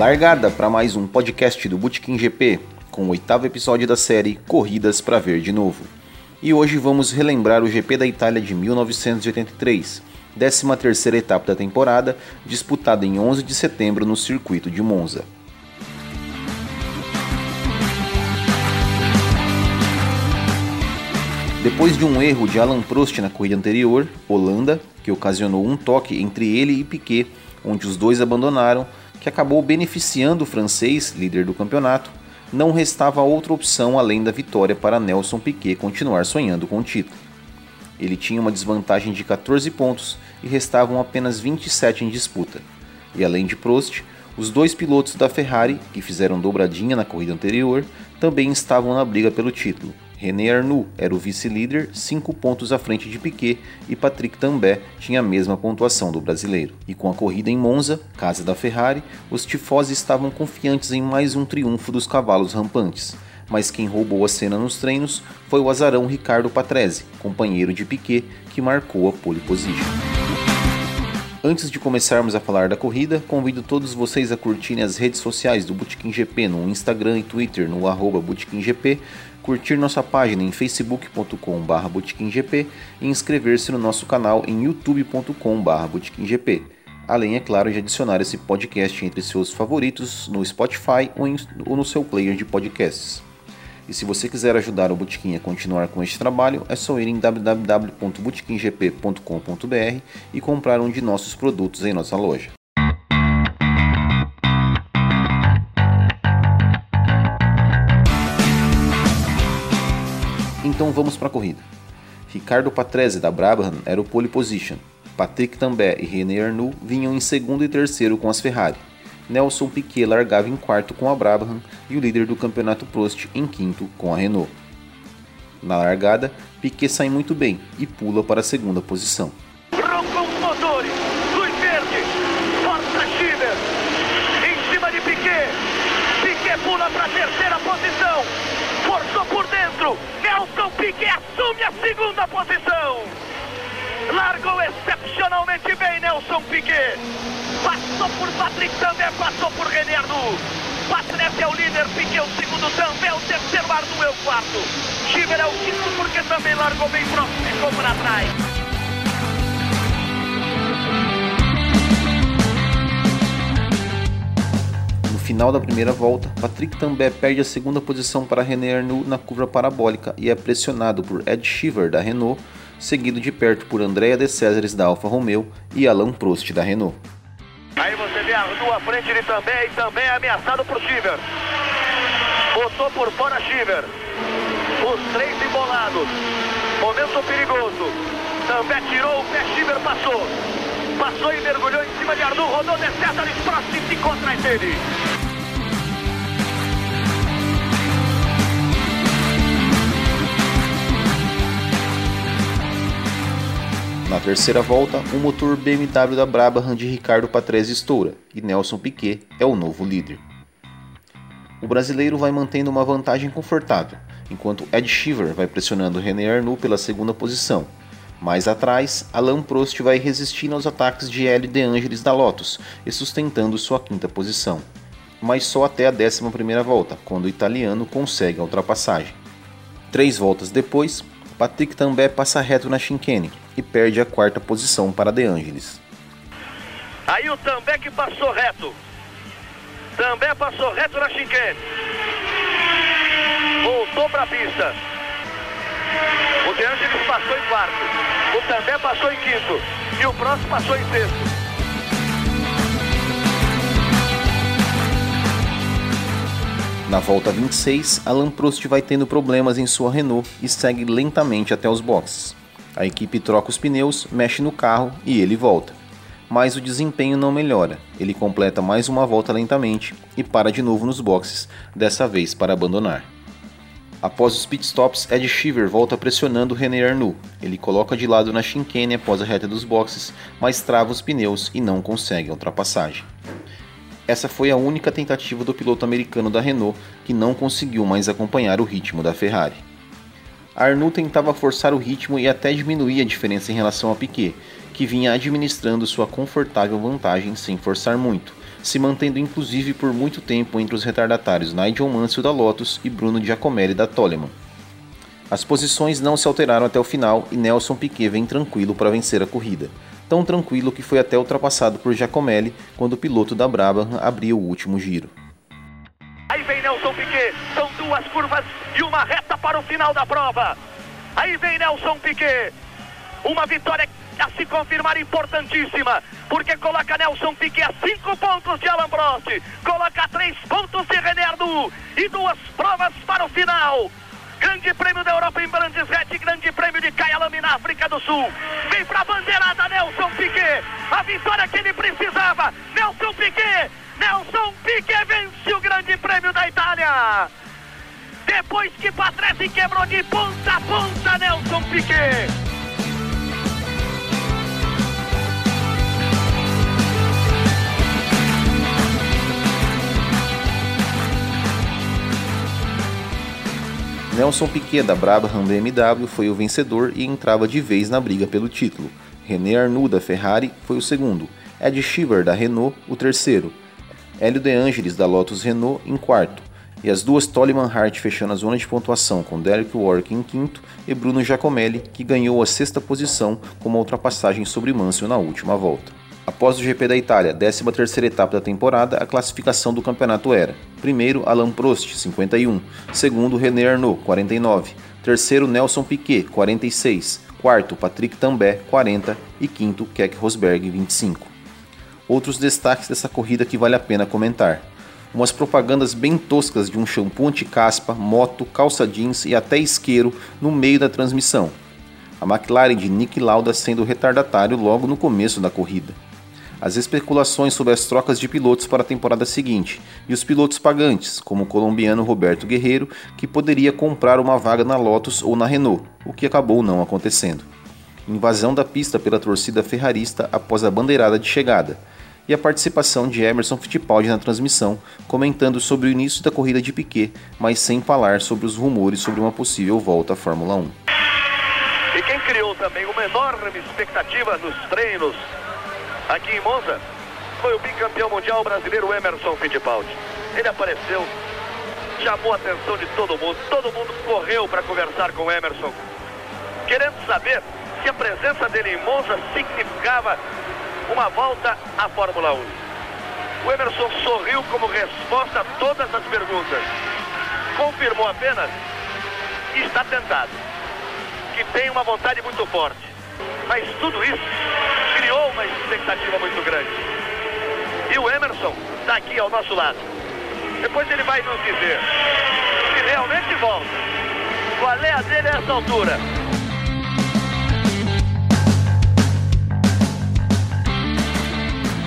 Largada para mais um podcast do Bootkin GP, com o oitavo episódio da série Corridas para Ver de Novo. E hoje vamos relembrar o GP da Itália de 1983, 13 terceira etapa da temporada, disputada em 11 de setembro no circuito de Monza. Depois de um erro de Alan Prost na corrida anterior, Holanda, que ocasionou um toque entre ele e Piquet, onde os dois abandonaram, que acabou beneficiando o francês, líder do campeonato, não restava outra opção além da vitória para Nelson Piquet continuar sonhando com o título. Ele tinha uma desvantagem de 14 pontos e restavam apenas 27 em disputa. E além de Prost, os dois pilotos da Ferrari, que fizeram dobradinha na corrida anterior, também estavam na briga pelo título, René Arnoux era o vice-líder, 5 pontos à frente de Piquet, e Patrick Tambay tinha a mesma pontuação do brasileiro. E com a corrida em Monza, casa da Ferrari, os tifosi estavam confiantes em mais um triunfo dos cavalos rampantes. Mas quem roubou a cena nos treinos foi o azarão Ricardo Patrese, companheiro de Piquet, que marcou a pole position. Antes de começarmos a falar da corrida, convido todos vocês a curtirem as redes sociais do Bootkin GP no Instagram e Twitter no arroba curtir nossa página em facebook.com.br e inscrever-se no nosso canal em youtube.com.br. Além, é claro, de adicionar esse podcast entre seus favoritos no Spotify ou, em, ou no seu player de podcasts. E se você quiser ajudar o Botequim a continuar com este trabalho, é só ir em www.botequimgp.com.br e comprar um de nossos produtos em nossa loja. Então vamos para a corrida. Ricardo Patrese da Brabham era o pole position. Patrick Tambay e René Arnoux vinham em segundo e terceiro com as Ferrari. Nelson Piquet largava em quarto com a Brabham e o líder do campeonato Prost em quinto com a Renault. Na largada, Piquet sai muito bem e pula para a segunda posição. Motores, luz verde, força Schiller, em cima de Piquet, Piquet pula para a terceira posição, forçou por dentro, Nelson Piquet assume a segunda posição. Largou excepcionalmente bem Nelson Piquet. Passou por Patrick também, passou por René Arnoux. Patrese é o líder, Piquet o segundo também, o terceiro Arnoux é o quarto. Schiller é o quinto porque também largou bem próximo e ficou por atrás. Final da primeira volta, Patrick Tambay perde a segunda posição para René Arnoux na curva parabólica e é pressionado por Ed Shiver da Renault, seguido de perto por Andrea De Césares da Alfa Romeo e Alain Prost da Renault. Aí você vê Arnoux à frente de Tambay e também é ameaçado por Shiver. Botou por fora Shiver. Os três embolados. Momento perigoso. Também tirou o pé, Shiver passou. Passou e mergulhou em cima de Arnoux, rodou De Césares, Prost e ficou atrás dele. Na terceira volta, o motor BMW da Brabham de Ricardo Patrese estoura e Nelson Piquet é o novo líder. O brasileiro vai mantendo uma vantagem confortável, enquanto Ed Shiver vai pressionando René Arnoux pela segunda posição. Mais atrás, Alain Prost vai resistindo aos ataques de Hélio De Angelis da Lotus e sustentando sua quinta posição. Mas só até a décima primeira volta, quando o italiano consegue a ultrapassagem. Três voltas depois, Patrick Tambay passa reto na chicane e perde a quarta posição para De Angelis. Aí o Tambay que passou reto. Tambay passou reto na chicane. Voltou para a pista. O De Angelis passou em quarto. O Tambay passou em quinto. E o próximo passou em sexto. Na volta 26, Alan Prost vai tendo problemas em sua Renault e segue lentamente até os boxes. A equipe troca os pneus, mexe no carro e ele volta. Mas o desempenho não melhora. Ele completa mais uma volta lentamente e para de novo nos boxes, dessa vez para abandonar. Após os pitstops, Ed Shiver volta pressionando René Arnoux. Ele coloca de lado na chicane após a reta dos boxes, mas trava os pneus e não consegue a ultrapassagem. Essa foi a única tentativa do piloto americano da Renault que não conseguiu mais acompanhar o ritmo da Ferrari. Arnoux tentava forçar o ritmo e até diminuir a diferença em relação a Piquet, que vinha administrando sua confortável vantagem sem forçar muito, se mantendo inclusive por muito tempo entre os retardatários Nigel Mansell da Lotus e Bruno Giacomelli da Toleman. As posições não se alteraram até o final e Nelson Piquet vem tranquilo para vencer a corrida. Tão tranquilo que foi até ultrapassado por Giacomelli quando o piloto da Brabham abriu o último giro. Nelson Piquet, são duas curvas e uma reta para o final da prova. Aí vem Nelson Piquet, uma vitória a se confirmar importantíssima, porque coloca Nelson Piquet a cinco pontos de Alan Prost, coloca três pontos de René Arnoux e duas provas para o final. Grande Prêmio da Europa em Brandes Hatch, Grande Prêmio de Kyalami na África do Sul. Vem para a bandeirada Nelson Piquet. A vitória que ele precisava. Nelson Piquet. Nelson Piquet vence o Grande Prêmio da Itália. Depois que Patrese quebrou de ponta a ponta Nelson Piquet. Nelson Piquet da Brabham BMW foi o vencedor e entrava de vez na briga pelo título. René Arnoux da Ferrari foi o segundo, Ed Shiver da Renault o terceiro, Hélio De Angelis da Lotus Renault em quarto, e as duas Toleman Hart fechando a zona de pontuação com Derek Warwick em quinto e Bruno Giacomelli, que ganhou a sexta posição com uma ultrapassagem sobre Mansell na última volta. Após o GP da Itália, 13ª etapa da temporada, a classificação do campeonato era: primeiro Alain Prost, 51, segundo René Arnoux, 49, terceiro Nelson Piquet, 46, quarto Patrick Tambay, 40 e quinto Keck Rosberg, 25. Outros destaques dessa corrida que vale a pena comentar. Umas propagandas bem toscas de um shampoo anti-caspa, moto, calça jeans e até isqueiro no meio da transmissão. A McLaren de Nick Lauda sendo retardatário logo no começo da corrida as especulações sobre as trocas de pilotos para a temporada seguinte e os pilotos pagantes, como o colombiano Roberto Guerreiro, que poderia comprar uma vaga na Lotus ou na Renault, o que acabou não acontecendo. Invasão da pista pela torcida ferrarista após a bandeirada de chegada, e a participação de Emerson Fittipaldi na transmissão, comentando sobre o início da corrida de Piquet, mas sem falar sobre os rumores sobre uma possível volta à Fórmula 1. E quem criou também uma enorme expectativa nos treinos aqui em Monza foi o bicampeão mundial brasileiro Emerson Fittipaldi. Ele apareceu, chamou a atenção de todo mundo, todo mundo correu para conversar com Emerson, querendo saber se a presença dele em Monza significava uma volta à Fórmula 1. O Emerson sorriu como resposta a todas as perguntas. Confirmou apenas que está tentado, que tem uma vontade muito forte. Mas tudo isso criou uma expectativa muito grande. E o Emerson está aqui ao nosso lado. Depois ele vai nos dizer se realmente volta. Qual é a dele a essa altura?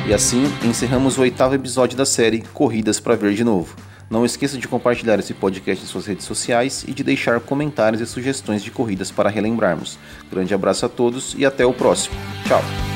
E assim encerramos o oitavo episódio da série Corridas para Ver de Novo. Não esqueça de compartilhar esse podcast em suas redes sociais e de deixar comentários e sugestões de corridas para relembrarmos. Grande abraço a todos e até o próximo. Tchau!